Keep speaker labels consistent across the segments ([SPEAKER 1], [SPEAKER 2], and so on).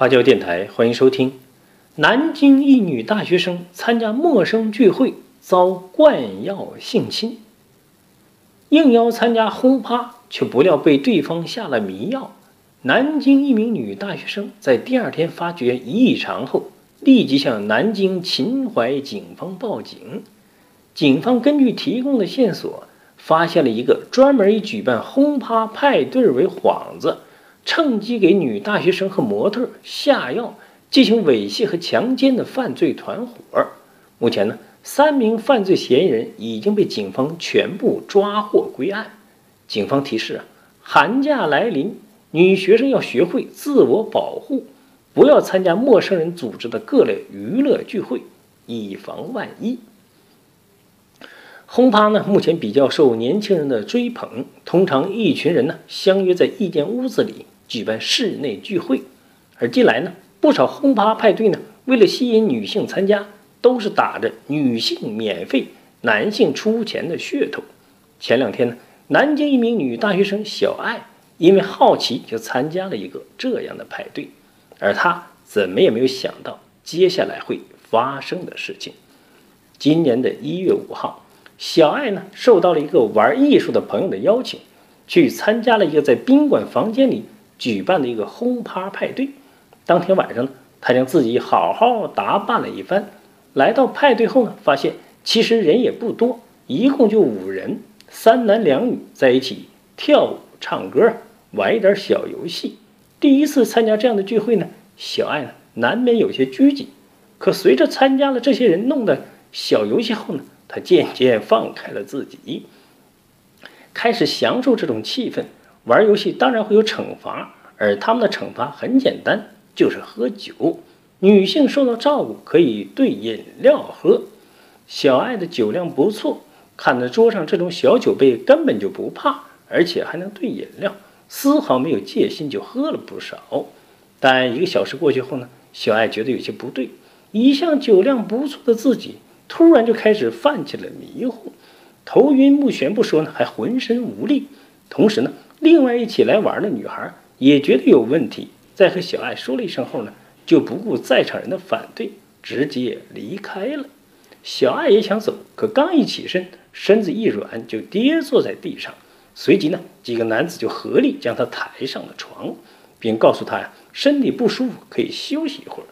[SPEAKER 1] 花椒电台欢迎收听。南京一女大学生参加陌生聚会遭灌药性侵，应邀参加轰趴，却不料被对方下了迷药。南京一名女大学生在第二天发觉异常后，立即向南京秦淮警方报警。警方根据提供的线索，发现了一个专门以举办轰趴派对为幌子。趁机给女大学生和模特下药，进行猥亵和强奸的犯罪团伙。目前呢，三名犯罪嫌疑人已经被警方全部抓获归案。警方提示啊，寒假来临，女学生要学会自我保护，不要参加陌生人组织的各类娱乐聚会，以防万一。轰趴呢，目前比较受年轻人的追捧。通常一群人呢，相约在一间屋子里举办室内聚会。而近来呢，不少轰趴派对呢，为了吸引女性参加，都是打着女性免费、男性出钱的噱头。前两天呢，南京一名女大学生小爱因为好奇就参加了一个这样的派对，而她怎么也没有想到接下来会发生的事情。今年的一月五号。小爱呢，受到了一个玩艺术的朋友的邀请，去参加了一个在宾馆房间里举办的一个轰趴派对。当天晚上呢，他将自己好好打扮了一番。来到派对后呢，发现其实人也不多，一共就五人，三男两女在一起跳舞、唱歌，玩一点小游戏。第一次参加这样的聚会呢，小爱呢难免有些拘谨。可随着参加了这些人弄的小游戏后呢，他渐渐放开了自己，开始享受这种气氛。玩游戏当然会有惩罚，而他们的惩罚很简单，就是喝酒。女性受到照顾可以兑饮料喝。小爱的酒量不错，看着桌上这种小酒杯，根本就不怕，而且还能兑饮料，丝毫没有戒心，就喝了不少。但一个小时过去后呢，小爱觉得有些不对，一向酒量不错的自己。突然就开始犯起了迷糊，头晕目眩不说呢，还浑身无力。同时呢，另外一起来玩的女孩也觉得有问题，在和小爱说了一声后呢，就不顾在场人的反对，直接离开了。小爱也想走，可刚一起身，身子一软就跌坐在地上。随即呢，几个男子就合力将她抬上了床，并告诉她呀，身体不舒服，可以休息一会儿。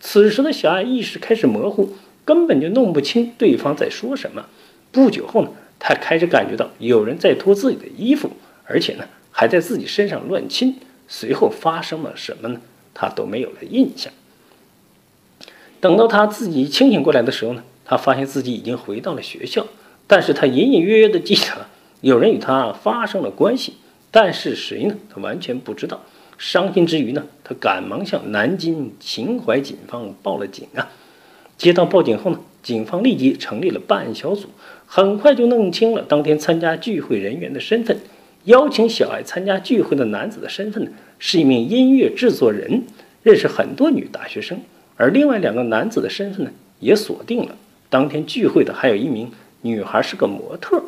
[SPEAKER 1] 此时的小爱意识开始模糊。根本就弄不清对方在说什么。不久后呢，她开始感觉到有人在脱自己的衣服，而且呢，还在自己身上乱亲。随后发生了什么呢？他都没有了印象。等到他自己清醒过来的时候呢，他发现自己已经回到了学校，但是他隐隐约约的记得有人与他发生了关系，但是谁呢？他完全不知道。伤心之余呢，他赶忙向南京秦淮警方报了警啊。接到报警后呢，警方立即成立了办案小组，很快就弄清了当天参加聚会人员的身份。邀请小爱参加聚会的男子的身份呢，是一名音乐制作人，认识很多女大学生。而另外两个男子的身份呢，也锁定了。当天聚会的还有一名女孩，是个模特。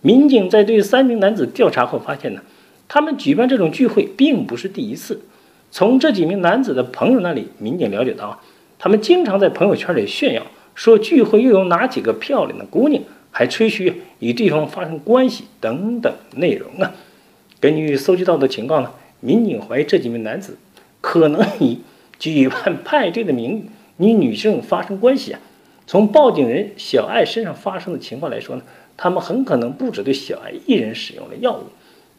[SPEAKER 1] 民警在对三名男子调查后发现呢，他们举办这种聚会并不是第一次。从这几名男子的朋友那里，民警了解到。他们经常在朋友圈里炫耀，说聚会又有哪几个漂亮的姑娘，还吹嘘与对方发生关系等等内容啊。根据搜集到的情况呢，民警怀疑这几名男子可能以举办派对的名义与女生发生关系啊。从报警人小爱身上发生的情况来说呢，他们很可能不止对小爱一人使用了药物，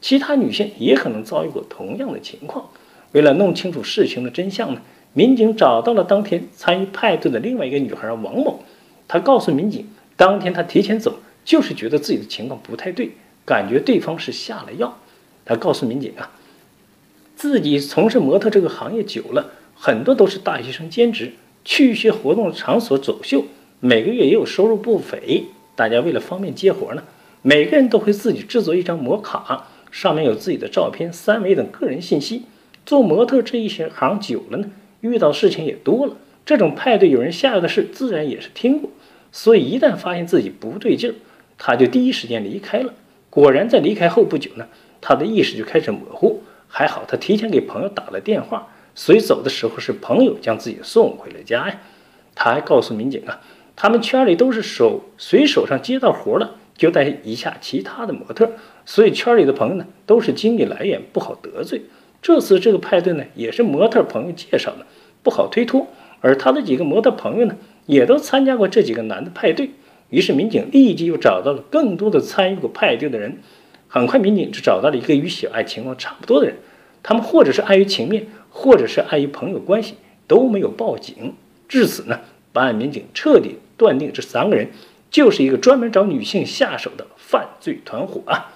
[SPEAKER 1] 其他女性也可能遭遇过同样的情况。为了弄清楚事情的真相呢。民警找到了当天参与派对的另外一个女孩王某，她告诉民警，当天他提前走，就是觉得自己的情况不太对，感觉对方是下了药。他告诉民警啊，自己从事模特这个行业久了，很多都是大学生兼职，去一些活动场所走秀，每个月也有收入不菲。大家为了方便接活呢，每个人都会自己制作一张模卡，上面有自己的照片、三维等个人信息。做模特这一行久了呢。遇到事情也多了，这种派对有人下药的事，自然也是听过。所以一旦发现自己不对劲儿，他就第一时间离开了。果然，在离开后不久呢，他的意识就开始模糊。还好他提前给朋友打了电话，所以走的时候是朋友将自己送回了家呀。他还告诉民警啊，他们圈里都是手随手上接到活了就带一下其他的模特，所以圈里的朋友呢都是经济来源，不好得罪。这次这个派对呢也是模特朋友介绍的，不好推脱。而他的几个模特朋友呢也都参加过这几个男的派对，于是民警立即又找到了更多的参与过派对的人。很快，民警就找到了一个与小爱情况差不多的人，他们或者是碍于情面，或者是碍于朋友关系，都没有报警。至此呢，办案民警彻底断定这三个人就是一个专门找女性下手的犯罪团伙啊！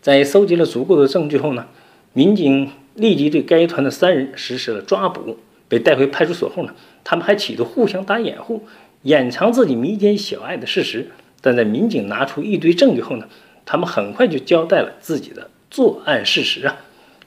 [SPEAKER 1] 在搜集了足够的证据后呢，民警立即对该团的三人实施了抓捕。被带回派出所后呢，他们还企图互相打掩护，掩藏自己迷奸小爱的事实。但在民警拿出一堆证据后呢？他们很快就交代了自己的作案事实啊！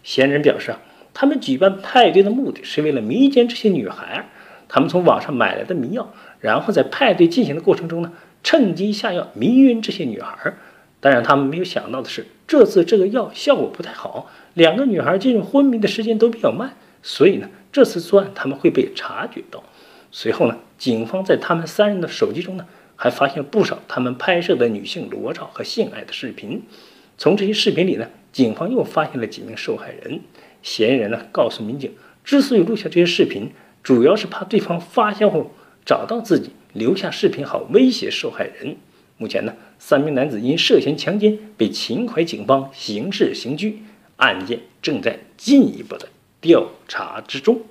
[SPEAKER 1] 嫌疑人表示啊，他们举办派对的目的是为了迷奸这些女孩。他们从网上买来的迷药，然后在派对进行的过程中呢，趁机下药迷晕这些女孩。当然，他们没有想到的是，这次这个药效果不太好，两个女孩进入昏迷的时间都比较慢，所以呢，这次作案他们会被察觉到。随后呢，警方在他们三人的手机中呢。还发现不少他们拍摄的女性裸照和性爱的视频。从这些视频里呢，警方又发现了几名受害人。嫌疑人呢告诉民警，之所以录下这些视频，主要是怕对方发现后找到自己，留下视频好威胁受害人。目前呢，三名男子因涉嫌强奸被秦淮警方刑事刑拘，案件正在进一步的调查之中。